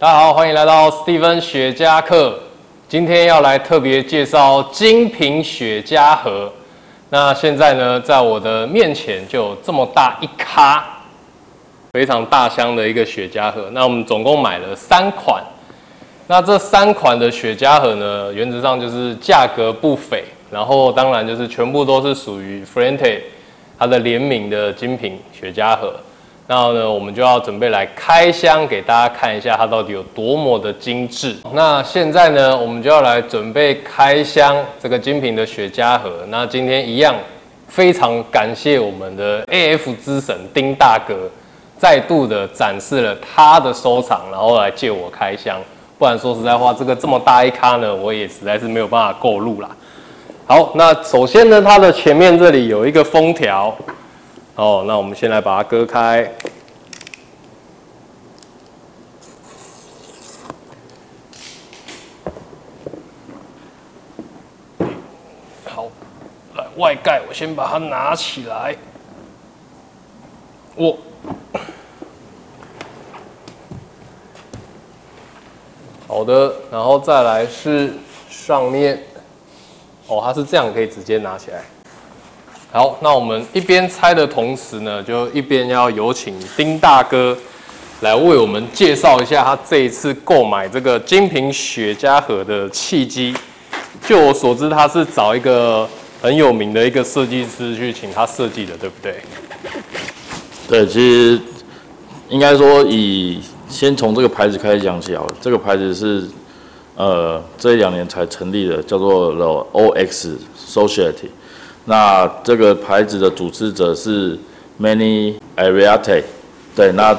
大家好，欢迎来到史蒂芬雪茄课。今天要来特别介绍精品雪茄盒。那现在呢，在我的面前就有这么大一咖，非常大箱的一个雪茄盒。那我们总共买了三款。那这三款的雪茄盒呢，原则上就是价格不菲，然后当然就是全部都是属于 Frente 它的联名的精品雪茄盒。然后呢，我们就要准备来开箱给大家看一下它到底有多么的精致。那现在呢，我们就要来准备开箱这个精品的雪茄盒。那今天一样，非常感谢我们的 AF 之神丁大哥，再度的展示了他的收藏，然后来借我开箱。不然说实在话，这个这么大一咖呢，我也实在是没有办法购入啦。好，那首先呢，它的前面这里有一个封条。哦，那我们先来把它割开。好，来外盖，我先把它拿起来。我，好的，然后再来是上面。哦，它是这样，可以直接拿起来。好，那我们一边拆的同时呢，就一边要有请丁大哥来为我们介绍一下他这一次购买这个精品雪茄盒的契机。就我所知，他是找一个很有名的一个设计师去请他设计的，对不对？对，其实应该说以先从这个牌子开始讲起好了。这个牌子是呃这两年才成立的，叫做 OX Society。那这个牌子的主持者是 Many Ariate，对，那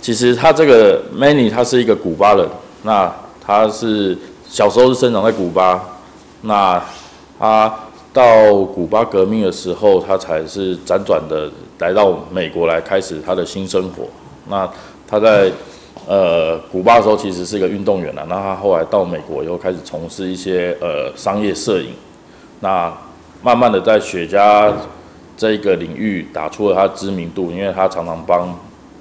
其实他这个 Many 他是一个古巴人，那他是小时候是生长在古巴，那他到古巴革命的时候，他才是辗转的来到美国来开始他的新生活。那他在呃古巴的时候其实是一个运动员啊，那他后来到美国以后开始从事一些呃商业摄影，那。慢慢的在雪茄这一个领域打出了他知名度，因为他常常帮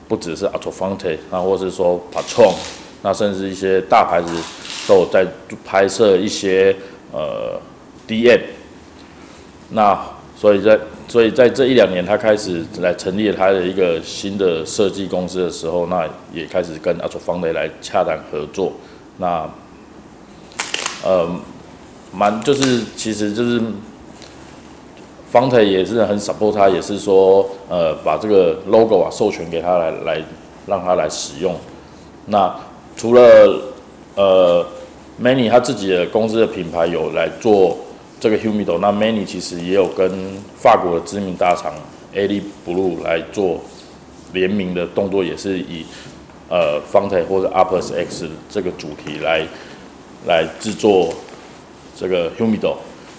不只是 a t o f o n t 那或是说 Patron，那甚至一些大牌子都有在拍摄一些呃 DM。那所以在所以在这一两年，他开始来成立他的一个新的设计公司的时候，那也开始跟 a t o f o n t 来洽谈合作。那呃，蛮就是其实就是。方太也是很 support 他，也是说，呃，把这个 logo 啊授权给他来来让他来使用。那除了呃 Many 他自己的公司的品牌有来做这个 Humido，那 Many 其实也有跟法国的知名大厂 Ali Blue 来做联名的动作，也是以呃方太或者 Uppers X 这个主题来来制作这个 Humido。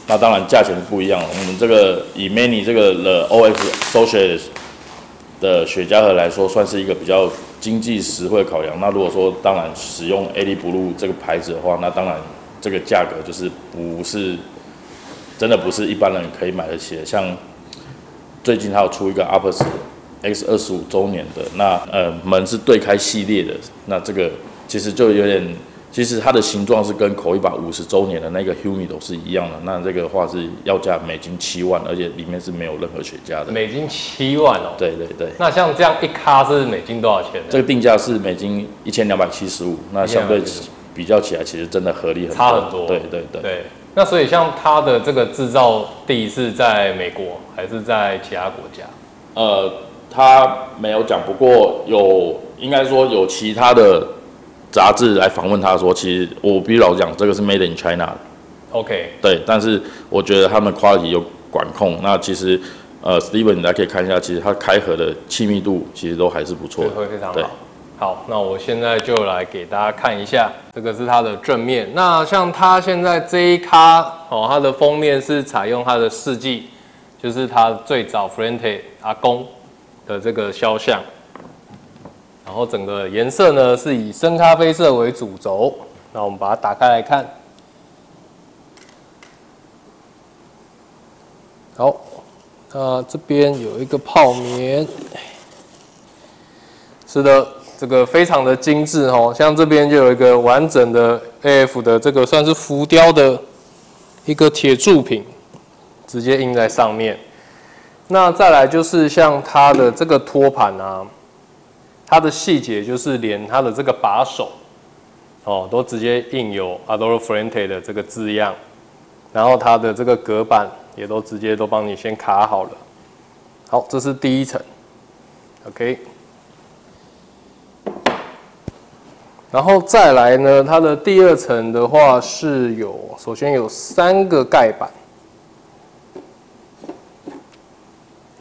那当然价钱不一样我们这个以 Many 这个的 OF Social 的雪茄盒来说，算是一个比较经济实惠考量。那如果说当然使用 A D Blue 这个牌子的话，那当然这个价格就是不是真的不是一般人可以买得起的。像最近还有出一个 Uppers X 二十五周年的，那呃门是对开系列的，那这个其实就有点。其实它的形状是跟口一把五十周年的那个 Humidor 是一样的，那这个话是要价美金七万，而且里面是没有任何雪茄的。美金七万哦。对对对。那像这样一卡是美金多少钱？这个定价是美金一千两百七十五，那相对比较起来，其实真的合理很多。差很多。对对对。对。那所以像它的这个制造地是在美国还是在其他国家？呃，他没有讲，不过有应该说有其他的。杂志来访问他说：“其实我必须老讲，这个是 Made in China 的。OK，对，但是我觉得他们 quality 有管控。那其实，呃，Steven，你来可以看一下，其实它开合的气密度其实都还是不错的，会非常好。好，那我现在就来给大家看一下，这个是它的正面。那像它现在这一卡哦，它的封面是采用它的事迹，就是它最早 Frente 阿公的这个肖像。”然后整个颜色呢是以深咖啡色为主轴，那我们把它打开来看。好，那这边有一个泡棉，是的，这个非常的精致哦，像这边就有一个完整的 AF 的这个算是浮雕的一个铁铸品，直接印在上面。那再来就是像它的这个托盘啊，它的细节就是连它的这个把手哦，都直接印有 Adoro Frente 的这个字样，然后它的这个隔板也都直接都帮你先卡好了。好，这是第一层，OK。然后再来呢，它的第二层的话是有，首先有三个盖板，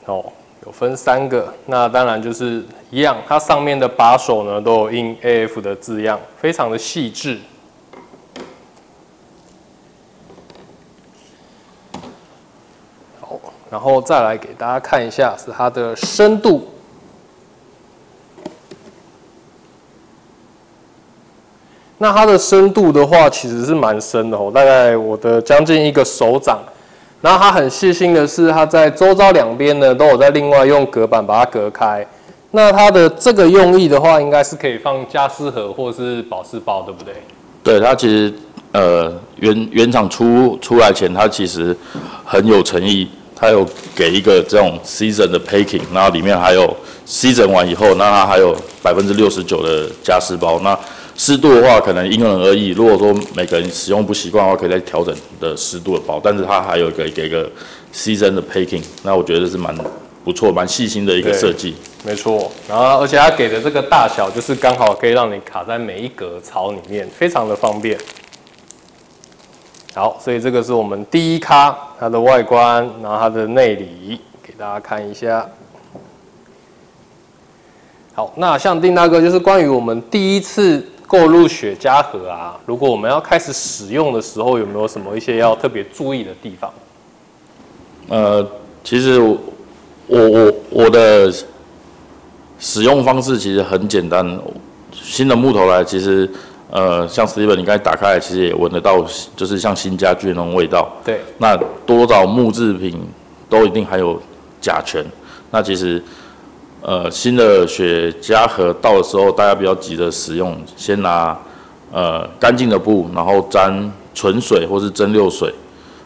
哦，有分三个，那当然就是一样，它上面的把手呢都有印 AF 的字样，非常的细致。好，然后再来给大家看一下是它的深度。那它的深度的话，其实是蛮深的哦，大概我的将近一个手掌。然后它很细心的是，它在周遭两边呢都有在另外用隔板把它隔开。那它的这个用意的话，应该是可以放加湿盒或是保湿包，对不对？对，它其实呃原原厂出出来前，它其实很有诚意，它有给一个这种 season 的 packing，然后里面还有 season 完以后，那它还有百分之六十九的加湿包。那湿度的话，可能因人而异。如果说每个人使用不习惯的话，可以再调整的湿度的包。但是它还有一个给一个 season 的 packing，那我觉得是蛮不错、蛮细心的一个设计。没错，然后而且它给的这个大小，就是刚好可以让你卡在每一格槽里面，非常的方便。好，所以这个是我们第一咖它的外观，然后它的内里给大家看一下。好，那像丁大哥就是关于我们第一次。购入雪茄盒啊，如果我们要开始使用的时候，有没有什么一些要特别注意的地方？呃，其实我我我的使用方式其实很简单。新的木头来，其实呃，像 Steven 你刚才打开来，其实也闻得到，就是像新家具那种味道。对。那多少木制品都一定含有甲醛。那其实。呃，新的雪茄盒到的时候，大家比较急着使用，先拿呃干净的布，然后沾纯水或是蒸馏水，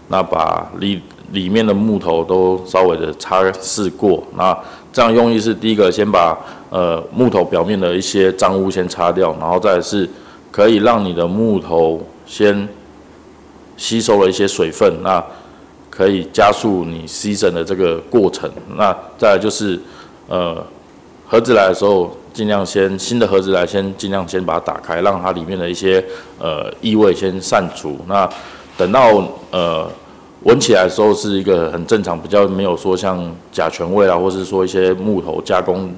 那把里里面的木头都稍微的擦拭过。那这样用意是，第一个先把呃木头表面的一些脏污先擦掉，然后再是可以让你的木头先吸收了一些水分，那可以加速你吸尘的这个过程。那再来就是。呃，盒子来的时候，尽量先新的盒子来，先尽量先把它打开，让它里面的一些呃异味先散除。那等到呃闻起来的时候，是一个很正常，比较没有说像甲醛味啊，或是说一些木头加工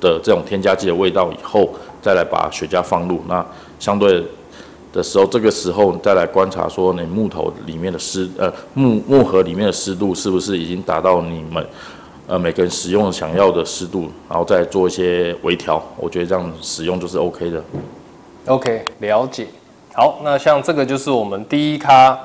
的这种添加剂的味道以后，再来把雪茄放入。那相对的时候，这个时候再来观察说，你木头里面的湿呃木木盒里面的湿度是不是已经达到你们。呃，每个人使用想要的湿度，然后再做一些微调，我觉得这样使用就是 OK 的。OK，了解。好，那像这个就是我们第一咖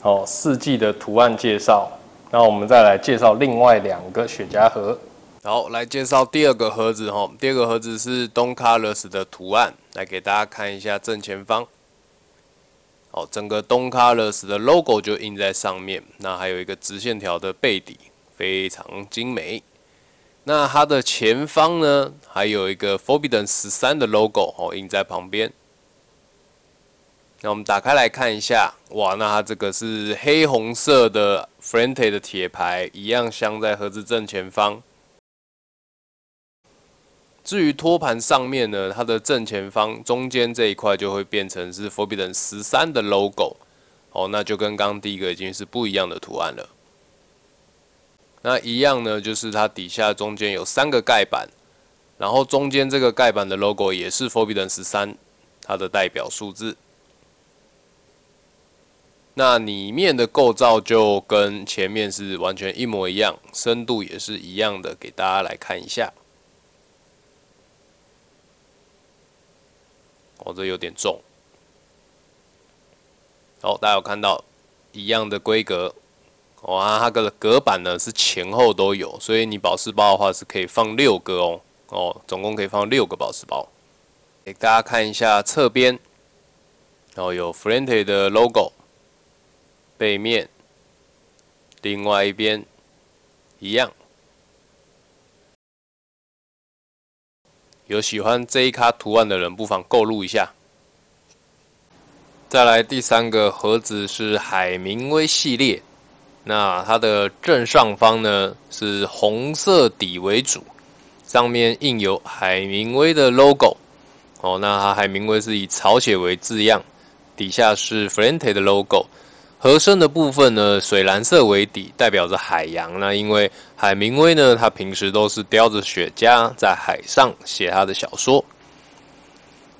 哦四季的图案介绍。那我们再来介绍另外两个雪茄盒。好，来介绍第二个盒子哈。第二个盒子是 Don Carlos 的图案，来给大家看一下正前方。哦，整个 Don Carlos 的 logo 就印在上面，那还有一个直线条的背底。非常精美。那它的前方呢，还有一个 Forbidden 十三的 logo 哦，印在旁边。那我们打开来看一下，哇，那它这个是黑红色的 Frente 的铁牌，一样镶在盒子正前方。至于托盘上面呢，它的正前方中间这一块就会变成是 Forbidden 十三的 logo 哦，那就跟刚刚第一个已经是不一样的图案了。那一样呢，就是它底下中间有三个盖板，然后中间这个盖板的 logo 也是 Forbidden 十三，它的代表数字。那里面的构造就跟前面是完全一模一样，深度也是一样的，给大家来看一下。哦，这有点重。好，大家有看到一样的规格。哇，它的隔板呢是前后都有，所以你保湿包的话是可以放六个哦，哦，总共可以放六个保湿包。给大家看一下侧边，然后有 Frente 的 logo，背面，另外一边一样。有喜欢这一卡图案的人，不妨购入一下。再来第三个盒子是海明威系列，那它的正上方呢是红色底为主，上面印有海明威的 logo。哦，那它海明威是以草写为字样，底下是 Frente 的 logo。盒身的部分呢，水蓝色为底，代表着海洋。那因为海明威呢，他平时都是叼着雪茄在海上写他的小说。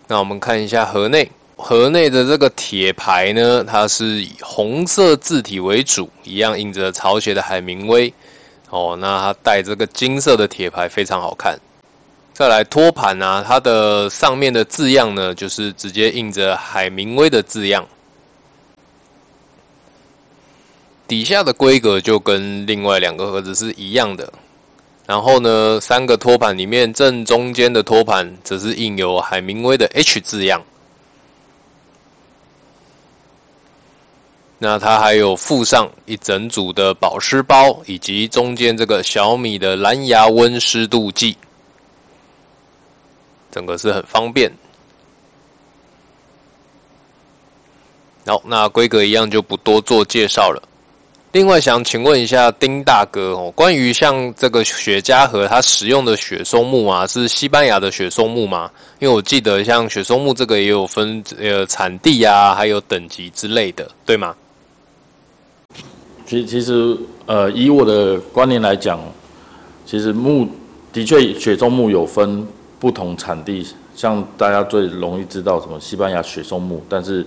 那我们看一下盒内，盒内的这个铁牌呢，它是以红色字体为主，一样印着朝鲜的海明威。哦，那它带这个金色的铁牌，非常好看。再来托盘啊，它的上面的字样呢，就是直接印着海明威的字样。底下的规格就跟另外两个盒子是一样的。然后呢，三个托盘里面正中间的托盘则是印有海明威的 H 字样。那它还有附上一整组的保湿包，以及中间这个小米的蓝牙温湿度计。整个是很方便，好，那规格一样就不多做介绍了。另外想请问一下丁大哥哦，关于像这个雪茄盒，它使用的雪松木啊，是西班牙的雪松木吗？因为我记得像雪松木这个也有分呃产地啊，还有等级之类的，对吗？其其实呃，以我的观念来讲，其实木的确雪松木有分。不同产地，像大家最容易知道什么西班牙雪松木，但是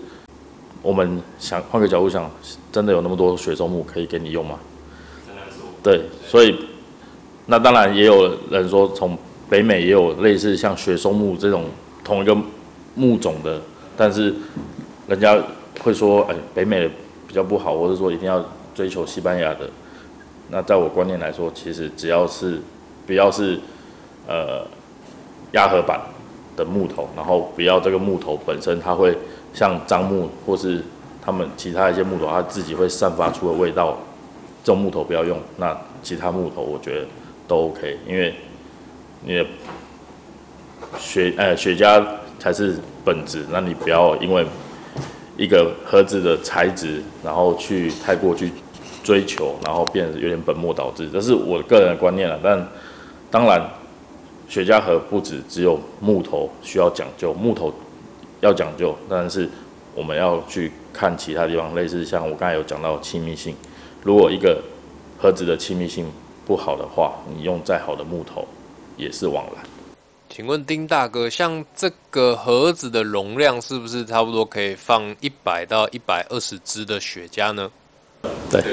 我们想换个角度想，真的有那么多雪松木可以给你用吗？对，所以那当然也有人说，从北美也有类似像雪松木这种同一个木种的，但是人家会说，哎，北美比较不好，或者说一定要追求西班牙的。那在我观念来说，其实只要是不要是呃。压合板的木头，然后不要这个木头本身，它会像樟木或是他们其他一些木头，它自己会散发出的味道，这种木头不要用。那其他木头我觉得都 OK，因为你的雪呃雪茄才是本质，那你不要因为一个盒子的材质，然后去太过去追求，然后变得有点本末倒置，这是我个人的观念了。但当然。雪茄盒不止只有木头需要讲究，木头要讲究，但是我们要去看其他地方，类似像我刚才有讲到亲密性，如果一个盒子的亲密性不好的话，你用再好的木头也是枉然。请问丁大哥，像这个盒子的容量是不是差不多可以放一百到一百二十支的雪茄呢？对。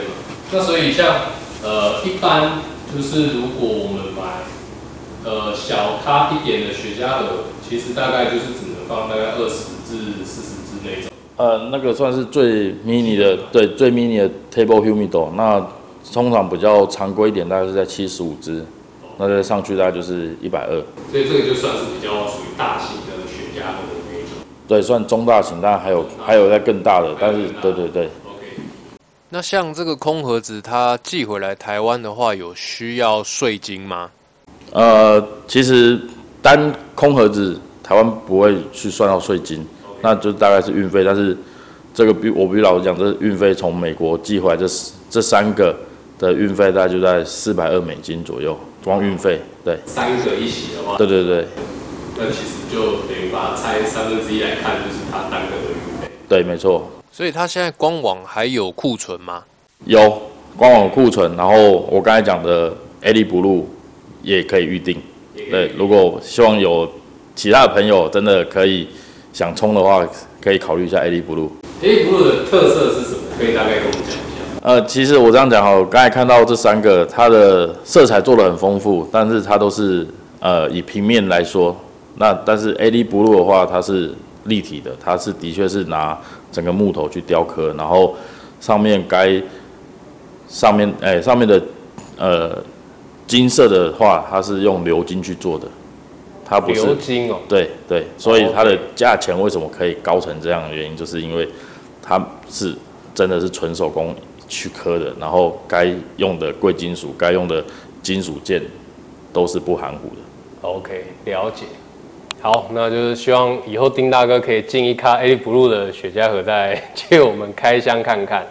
那所以像呃，一般就是如果我们买。呃，小咖一点的雪茄盒，其实大概就是只能放大概二十至四十支那种。呃，那个算是最 mini 的，对，最 mini 的 table humidor。那通常比较常规一点，大概是在七十五支，那再上去大概就是一百二。所以这个就算是比较属于大型的雪茄盒的那种。对，算中大型，但还有还有在更大的，但是对对对。那像这个空盒子，它寄回来台湾的话，有需要税金吗？呃，其实单空盒子台湾不会去算到税金，那就大概是运费。但是这个比我比老实讲，这运费从美国寄回来这这三个的运费大概就在四百二美金左右，光运费。对，三个一起的话，对对对。那其实就等于把它拆三分之一来看，就是它单个的运费。对，没错。所以它现在官网还有库存吗？有官网库存，然后我刚才讲的 A 利 Blue。也可以预定，对，如果希望有其他的朋友真的可以想冲的话，可以考虑一下 A D Blue。A D Blue 的特色是什么？可以大概跟我们讲一下。呃，其实我这样讲哈，我刚才看到这三个，它的色彩做的很丰富，但是它都是呃以平面来说，那但是 A D Blue 的话，它是立体的，它是的确是拿整个木头去雕刻，然后上面该上面哎上面的呃。金色的话，它是用鎏金去做的，它不是鎏金哦，对对，所以它的价钱为什么可以高成这样的原因，就是因为它是真的是纯手工去刻的，然后该用的贵金属、该用的金属件都是不含糊的。OK，了解。好，那就是希望以后丁大哥可以进一咖 A Blue 的雪茄盒，再借我们开箱看看。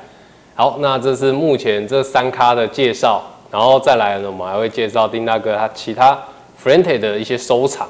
好，那这是目前这三咖的介绍，然后再来呢，我们还会介绍丁大哥他其他 Frente 的一些收藏。